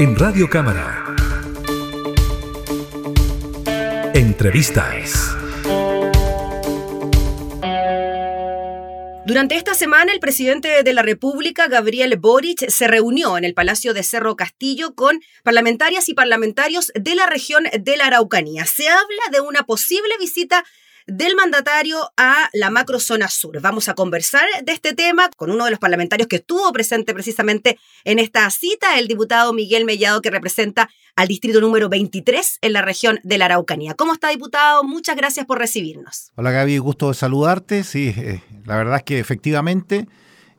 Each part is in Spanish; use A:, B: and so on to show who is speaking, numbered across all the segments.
A: En Radio Cámara. Entrevistas.
B: Durante esta semana, el presidente de la República, Gabriel Boric, se reunió en el Palacio de Cerro Castillo con parlamentarias y parlamentarios de la región de la Araucanía. Se habla de una posible visita del mandatario a la macrozona sur. Vamos a conversar de este tema con uno de los parlamentarios que estuvo presente precisamente en esta cita, el diputado Miguel Mellado, que representa al distrito número 23 en la región de la Araucanía. ¿Cómo está, diputado? Muchas gracias por recibirnos.
C: Hola, Gaby, gusto de saludarte. Sí, eh, la verdad es que efectivamente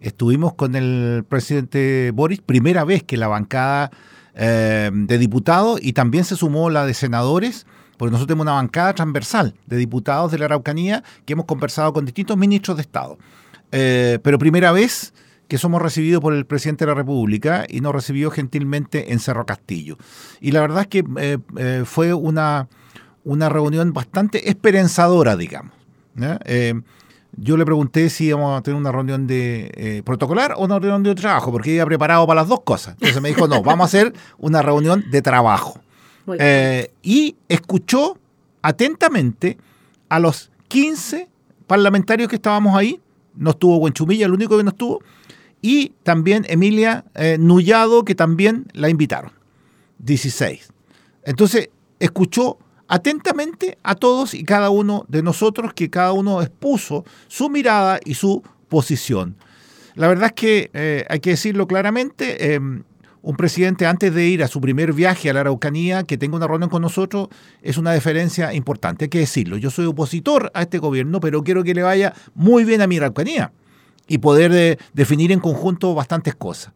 C: estuvimos con el presidente Boris, primera vez que la bancada eh, de diputados y también se sumó la de senadores porque nosotros tenemos una bancada transversal de diputados de la Araucanía que hemos conversado con distintos ministros de Estado. Eh, pero primera vez que somos recibidos por el presidente de la República y nos recibió gentilmente en Cerro Castillo. Y la verdad es que eh, eh, fue una, una reunión bastante esperanzadora, digamos. yo le pregunté si íbamos a tener una reunión de protocolar o una reunión de trabajo, porque iba preparado para las dos cosas. Entonces me dijo, no, vamos a hacer una reunión de trabajo. Eh, y escuchó atentamente a los 15 parlamentarios que estábamos ahí. No estuvo Buenchumilla, el único que no estuvo. Y también Emilia eh, Nullado, que también la invitaron. 16. Entonces, escuchó atentamente a todos y cada uno de nosotros, que cada uno expuso su mirada y su posición. La verdad es que eh, hay que decirlo claramente, em, un presidente antes de ir a su primer viaje a la Araucanía, que tenga una reunión con nosotros, es una diferencia importante, hay que decirlo. Yo soy opositor a este gobierno, pero quiero que le vaya muy bien a mi Araucanía y poder eh, definir en conjunto bastantes cosas.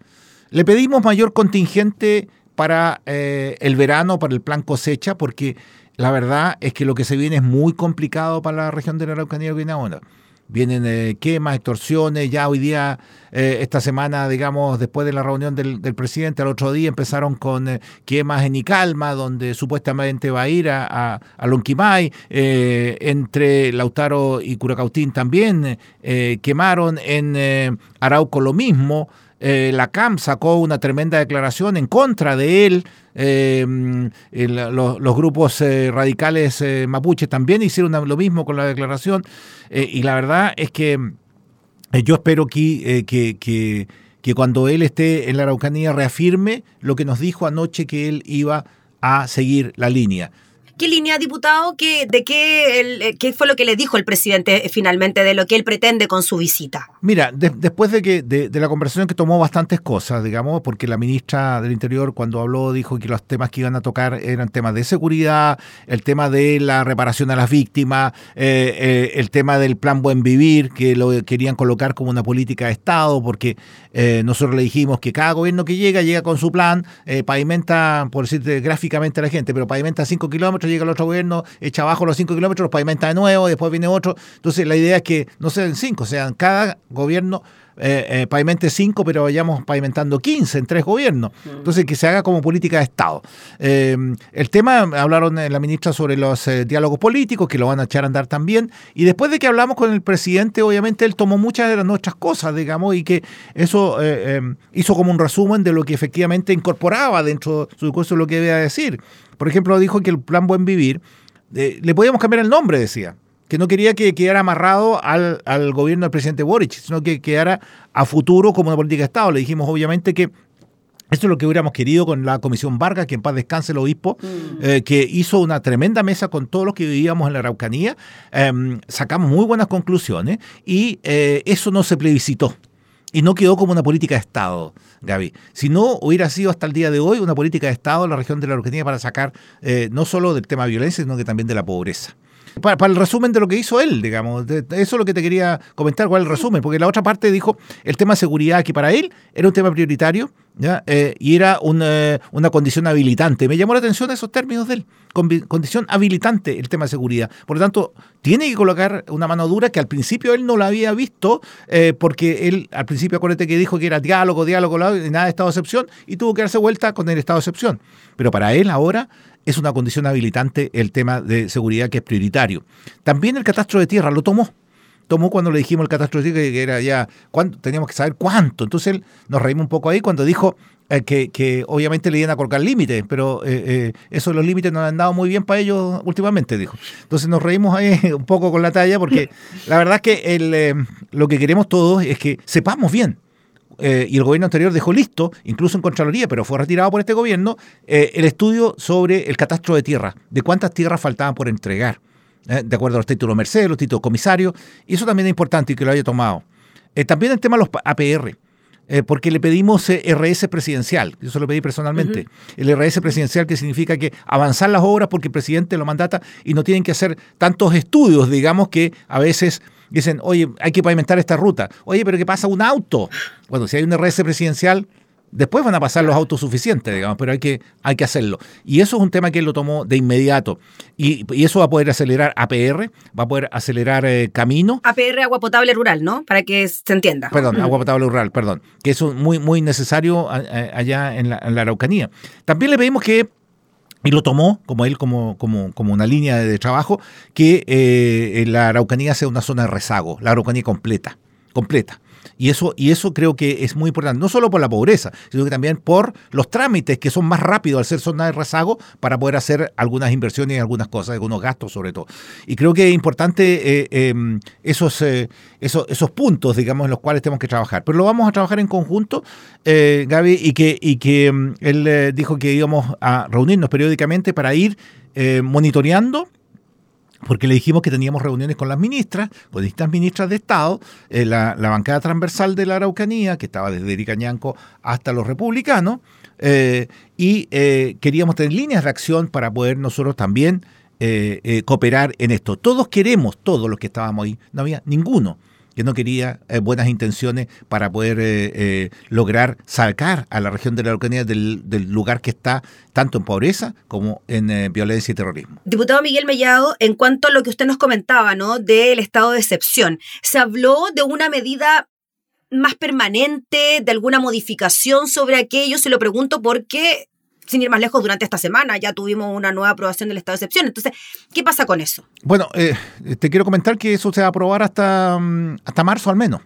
C: Le pedimos mayor contingente para eh, el verano, para el plan cosecha, porque la verdad es que lo que se viene es muy complicado para la región de la Araucanía y Guinea vienen eh, quemas, extorsiones, ya hoy día, eh, esta semana, digamos, después de la reunión del, presidente, al otro día empezaron con eh, quemas en Icalma, donde supuestamente va a ir a, a, Lonquimay, entre Lautaro y Curacautín también quemaron, en Arauco lo mismo, la CAM sacó una tremenda declaración en contra de él, eh, los, grupos eh, radicales eh, mapuches también hicieron lo mismo con la declaración. y la verdad es que yo espero que, que, que cuando él esté en la Araucanía reafirme lo que nos dijo anoche que él iba a seguir la línea.
B: ¿Qué línea, diputado? ¿Qué, ¿De qué, eh, qué fue lo que le dijo el presidente finalmente de lo que él pretende con su visita?
C: Mira, después de que de, la conversación que tomó bastantes cosas, digamos, porque la ministra del Interior cuando habló dijo que los temas que iban a tocar eran temas de seguridad, el tema de la reparación a las víctimas, eh, eh, el tema del plan Buen Vivir, que lo querían colocar como una política de Estado, porque nosotros le dijimos que cada gobierno que llega, llega con su plan, pavimenta, por decirte gráficamente a la gente, pero pavimenta 5 kilómetros llega el otro gobierno, echa abajo los 5 kilómetros, los pavimenta de nuevo, después viene otro. Entonces la idea es que no sean 5, sean cada gobierno eh, eh, pavimente 5, pero vayamos pavimentando 15 en tres gobiernos. Mm. Entonces, que se haga como política de Estado. Eh, el tema, hablaron la ministra sobre los eh, diálogos políticos, que lo van a echar a andar también. Y después de que hablamos con el presidente, obviamente él tomó muchas de las nuestras cosas, digamos, y que eso hizo como un resumen de lo que efectivamente incorporaba dentro de su discurso lo que debía decir. Por ejemplo, dijo que el plan Buen Vivir, le podíamos cambiar el nombre, decía que no quería que quedara amarrado al, gobierno del presidente Boric, sino que quedara a futuro como una política de Estado. Le dijimos obviamente que esto es lo que hubiéramos querido con la Comisión Vargas, que en paz descanse el obispo, mm. eh, que hizo una tremenda mesa con todos los que vivíamos en la Araucanía. Em, sacamos muy buenas conclusiones y eh, eso no se plebiscitó. Y no quedó como una política de Estado, Gaby. Si no, hubiera sido hasta el día de hoy una política de Estado en la región de la Araucanía para sacar eh, no solo del tema de violencia, sino que también de la pobreza. Para, el resumen de lo que hizo él, digamos. eso es lo que te quería comentar, cuál es el resumen, porque la otra parte dijo el tema de seguridad, que para él era un tema prioritario ¿ya? Eh, y era una, una, condición habilitante. Me llamó la atención esos términos de él, condición habilitante el tema de seguridad. Por lo tanto, tiene que colocar una mano dura que al principio él no la había visto, eh, porque él al principio acuérdate que dijo que era diálogo, diálogo, nada de estado de excepción, y tuvo que darse vuelta con el estado de excepción. Pero para él ahora es una condición habilitante el tema de seguridad que es prioritario. También el catastro de tierra lo tomó tomó cuando le dijimos el catastro que era ya, ¿cuánto? teníamos que saber cuánto. Entonces él, nos reímos un poco ahí cuando dijo eh, que, obviamente le iban a colocar límites, pero eh, eh, eso los límites no han dado muy bien para ellos últimamente, dijo. Entonces nos reímos ahí un poco con la talla porque la verdad es que el, lo que queremos todos es que sepamos bien. Y el gobierno anterior dejó listo, incluso en Contraloría, pero fue retirado por este gobierno, el estudio sobre el catastro de tierra, de cuántas tierras faltaban por entregar. ¿eh? de acuerdo a los títulos Mercedes, los títulos comisarios, y eso también es importante y que lo haya tomado. Eh, también el tema de los APR, eh, porque le pedimos RS presidencial, yo se lo pedí personalmente, el RS presidencial que significa que avanzar las obras porque el presidente lo mandata y no tienen que hacer tantos estudios, digamos que a veces dicen, oye, hay que pavimentar esta ruta, oye, pero ¿qué pasa un auto? Bueno, si hay un RS presidencial, Después van a pasar los autos suficientes, digamos, pero hay que, hay que hacerlo. Y eso es un tema que él lo tomó de inmediato. Y, eso va a poder acelerar APR, va a poder acelerar eh, camino.
B: APR, agua potable rural, ¿no? Para que se entienda.
C: Perdón, agua potable rural, perdón. Que eso es muy, muy necesario allá en la, Araucanía. También le pedimos que y lo tomó como él como, como, como una línea de trabajo, que eh, la Araucanía sea una zona de rezago, la Araucanía completa, completa. Y eso, y eso creo que es muy importante, no solo por la pobreza, sino que también por los trámites que son más rápidos al ser zona de rezago para poder hacer algunas inversiones y algunas cosas, algunos gastos sobre todo. Y creo que es importante eh, em, esos, eh, esos, esos puntos, digamos, en los cuales tenemos que trabajar. Pero lo vamos a trabajar en conjunto, eh, Gaby, y que, y que em, él dijo que íbamos a reunirnos periódicamente para ir monitoreando porque le dijimos que teníamos reuniones con las ministras, con distintas ministras de Estado, eh, la, bancada transversal de la Araucanía, que estaba desde Iricañanco hasta los republicanos, eh, y eh, queríamos tener líneas de acción para poder nosotros también cooperar en esto. Todos queremos, todos los que estábamos ahí, no había ninguno que no quería eh, buenas intenciones para poder eh, eh, lograr sacar a la región de la Araucanía del, lugar que está tanto en pobreza como en violencia y terrorismo.
B: Diputado Miguel Mellado, en cuanto a lo que usted nos comentaba, ¿no? Del estado de excepción, se habló de una medida más permanente, de alguna modificación sobre aquello, se lo pregunto porque sin ir más lejos, durante esta semana ya tuvimos una nueva aprobación del estado de excepción. Entonces, ¿qué pasa con eso?
C: Bueno, eh, te quiero comentar que eso se va a aprobar hasta, mm, hasta marzo al menos.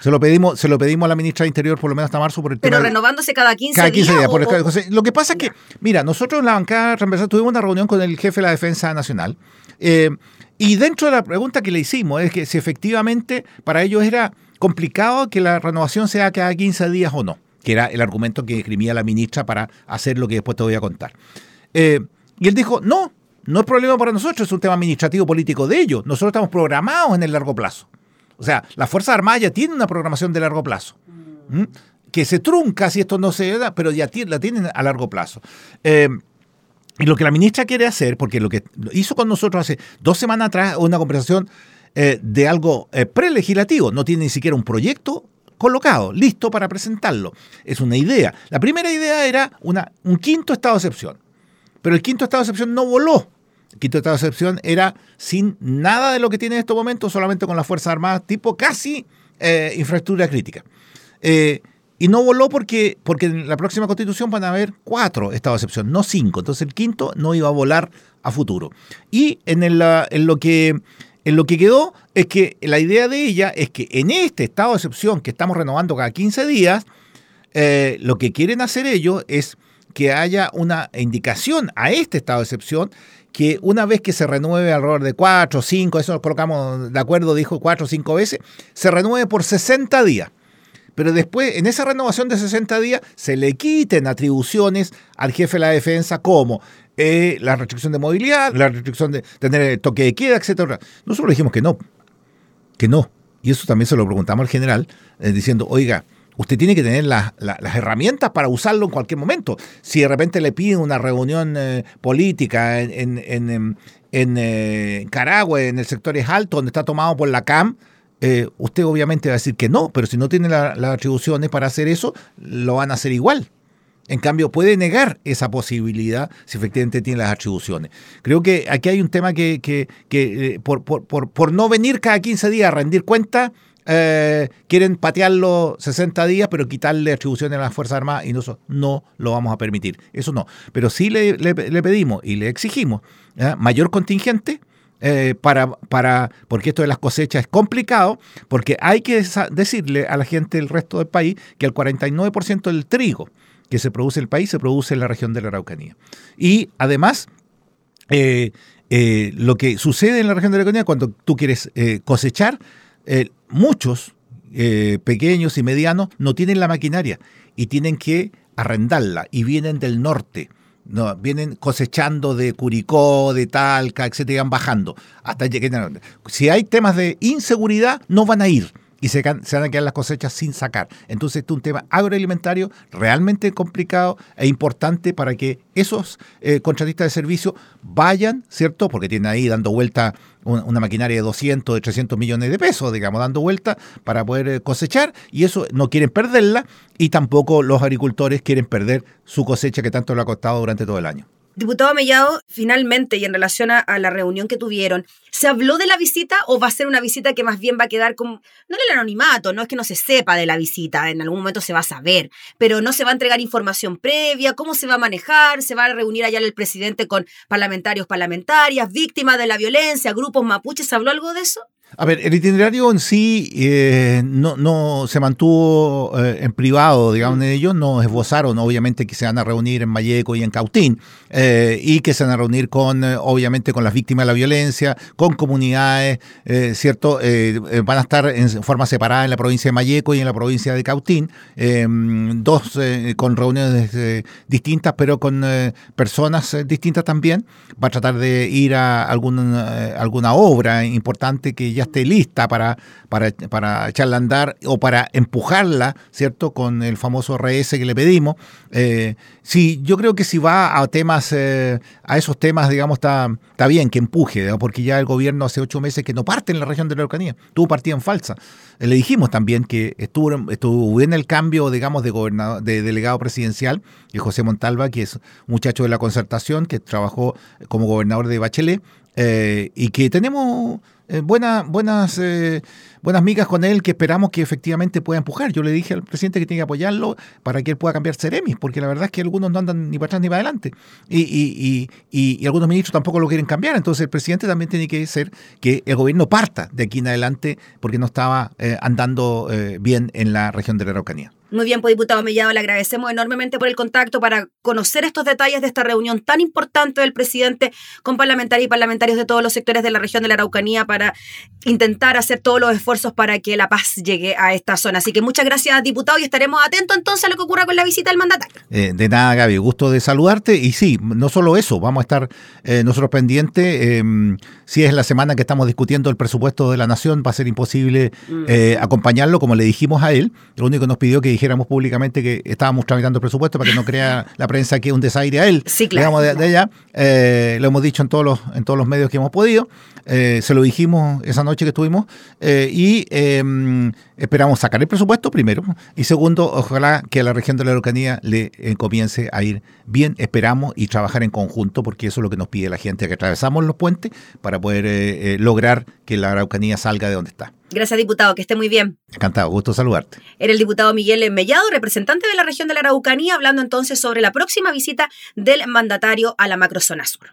C: Se lo pedimos, se lo pedimos a la ministra de Interior por lo menos hasta marzo por el
B: Pero renovándose cada 15 cada 15
C: días. lo que pasa es que, mira, nosotros en la bancada transversal tuvimos una reunión con el jefe de la Defensa Nacional. Eh, y dentro de la pregunta que le hicimos es que si efectivamente para ellos era complicado que la renovación sea cada 15 días o no que era el argumento que escribía la ministra para hacer lo que después te voy a contar. Eh, y él dijo, no, no es problema para nosotros, es un tema administrativo político de ellos. Nosotros estamos programados en el largo plazo. O sea, la Fuerza Armada ya tiene una programación de largo plazo. Que se trunca si esto no se da, pero ya la tienen a largo plazo. Eh, y lo que la ministra quiere hacer, porque lo que hizo con nosotros hace dos semanas atrás, una conversación eh, de algo prelegislativo, no tiene ni siquiera un proyecto colocado, listo para presentarlo. Es una idea. La primera idea era una, un quinto estado de excepción, pero el quinto estado de excepción no voló. El quinto estado de excepción era sin nada de lo que tiene en estos momentos, solamente con las Fuerzas Armadas, tipo casi eh, infraestructura crítica. Eh, y no voló porque, porque en la próxima constitución van a haber cuatro estados de excepción, no cinco. Entonces el quinto no iba a volar a futuro. Y en, lo que en lo que quedó es que la idea de ella es que en este estado de excepción que estamos renovando cada 15 días, eh, lo que quieren hacer ellos es que haya una indicación a este estado de excepción que una vez que se renueve alrededor de 4 o 5, eso lo colocamos de acuerdo, dijo 4 o 5 veces, se renueve por 60 días. Pero después, en esa renovación de 60 días, se le quiten atribuciones al jefe de la defensa como eh, la restricción de movilidad, la restricción de tener el toque de queda, etc. Nosotros dijimos que no, que no. Y eso también se lo preguntamos al general, eh, diciendo, oiga, usted tiene que tener las herramientas para usarlo en cualquier momento. Si de repente le piden una reunión eh, política en, en, en, Caragua, en el sector es alto, donde está tomado por la CAM, usted obviamente va a decir que no, pero si no tiene las atribuciones para hacer eso, lo van a hacer igual. En cambio, puede negar esa posibilidad si efectivamente tiene las atribuciones. Creo que aquí hay un tema que, que, eh, por, por, por, no venir cada 15 días a rendir cuenta, eh, quieren patearlo 60 días, pero quitarle atribuciones a las Fuerzas Armadas y nosotros no lo vamos a permitir. Eso no. Pero sí le, pedimos y le exigimos mayor contingente eh, para, para, porque esto de las cosechas es complicado, porque hay que decirle a la gente del resto del país que el 49% del trigo que se produce en el país se produce en la región de la Araucanía. Y además, eh, eh, lo que sucede en la región de la Araucanía, cuando tú quieres cosechar, muchos pequeños y medianos no tienen la maquinaria y tienen que arrendarla y vienen del norte no, vienen cosechando de Curicó, de Talca, etcétera, van bajando hasta llegar. Si hay temas de inseguridad, no van a ir y se, van a quedar las cosechas sin sacar. Entonces, este es un tema agroalimentario realmente complicado e importante para que esos eh, contratistas de servicio vayan, ¿cierto? Porque tienen ahí dando vuelta una, maquinaria de 200, de 300 millones de pesos, digamos, dando vuelta para poder eh, cosechar y eso no quieren perderla y tampoco los agricultores quieren perder su cosecha que tanto le ha costado durante todo el año.
B: Diputado Mellado, finalmente, y en relación a, la reunión que tuvieron, ¿se habló de la visita o va a ser una visita que más bien va a quedar como, no en el anonimato, no es que no se sepa de la visita, en algún momento se va a saber, pero no se va a entregar información previa, cómo se va a manejar, se va a reunir allá el presidente con parlamentarios, parlamentarias, víctimas de la violencia, grupos mapuches, ¿se habló algo de eso?
C: A ver, el itinerario en sí eh, no, no, se mantuvo eh, en privado, digamos, ellos no esbozaron, obviamente, que se van a reunir en Mayeco y en Cautín, eh, y que se van a reunir con, obviamente, con las víctimas de la violencia, con comunidades, ¿cierto? van a estar en forma separada en la provincia de Mayeco y en la provincia de Cautín, dos con reuniones distintas, pero con personas distintas también. Va a tratar de ir a alguna, alguna obra importante que ya esté lista para, para, para echarla a andar o para empujarla, ¿cierto? Con el famoso RS que le pedimos. Eh, sí, yo creo que si va a temas, eh, a esos temas, digamos, está, está bien que empuje, porque ya el gobierno hace ocho meses que no parte en la región de la Araucanía, tuvo partida en falsa. Eh, le dijimos también que estuvo, estuvo en el cambio, digamos, de, gobernador, de delegado presidencial, y José Montalva, que es un muchacho de la concertación, que trabajó como gobernador de Bachelet, y que tenemos eh, buenas, eh, buenas migas con él que esperamos que efectivamente pueda empujar. Yo le dije al presidente que tiene que apoyarlo para que él pueda cambiar Ceremis, porque la verdad es que algunos no andan ni para atrás ni para adelante. Y, y, y, algunos ministros tampoco lo quieren cambiar. Entonces el presidente también tiene que ser que el gobierno parta de aquí en adelante porque no estaba eh, andando bien en la región de la Araucanía.
B: Muy bien, pues diputado Mellado, le agradecemos enormemente por el contacto para conocer estos detalles de esta reunión tan importante del presidente con parlamentarios y parlamentarios de todos los sectores de la región de la Araucanía para intentar hacer todos los esfuerzos para que la paz llegue a esta zona. Así que muchas gracias, diputado, y estaremos atentos entonces a lo que ocurra con la visita del mandatario.
C: Eh, de nada, Gaby, gusto de saludarte. Y sí, no solo eso, vamos a estar eh, nosotros pendientes. Em, si es la semana que estamos discutiendo el presupuesto de la nación, va a ser imposible mm. eh, acompañarlo, como le dijimos a él. Lo único que nos pidió que dijéramos públicamente que estábamos tramitando el presupuesto para que no crea la prensa que es un desaire a él.
B: Sí, claro.
C: de, allá. Eh, lo hemos dicho en todos los, en todos los medios que hemos podido. Eh, se lo dijimos esa noche que estuvimos. y em, esperamos sacar el presupuesto primero. Y segundo, ojalá que a la región de la Araucanía le comience a ir bien. Esperamos y trabajar en conjunto porque eso es lo que nos pide la gente, que atravesamos los puentes para poder eh, eh, lograr que la Araucanía salga de donde está.
B: Gracias, diputado, que esté muy bien.
C: Encantado, gusto saludarte.
B: Era el diputado Miguel Mellado, representante de la región de la Araucanía, hablando entonces sobre la próxima visita del mandatario a la macrozona sur.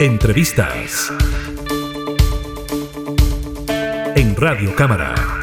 A: Entrevistas en Radio Cámara.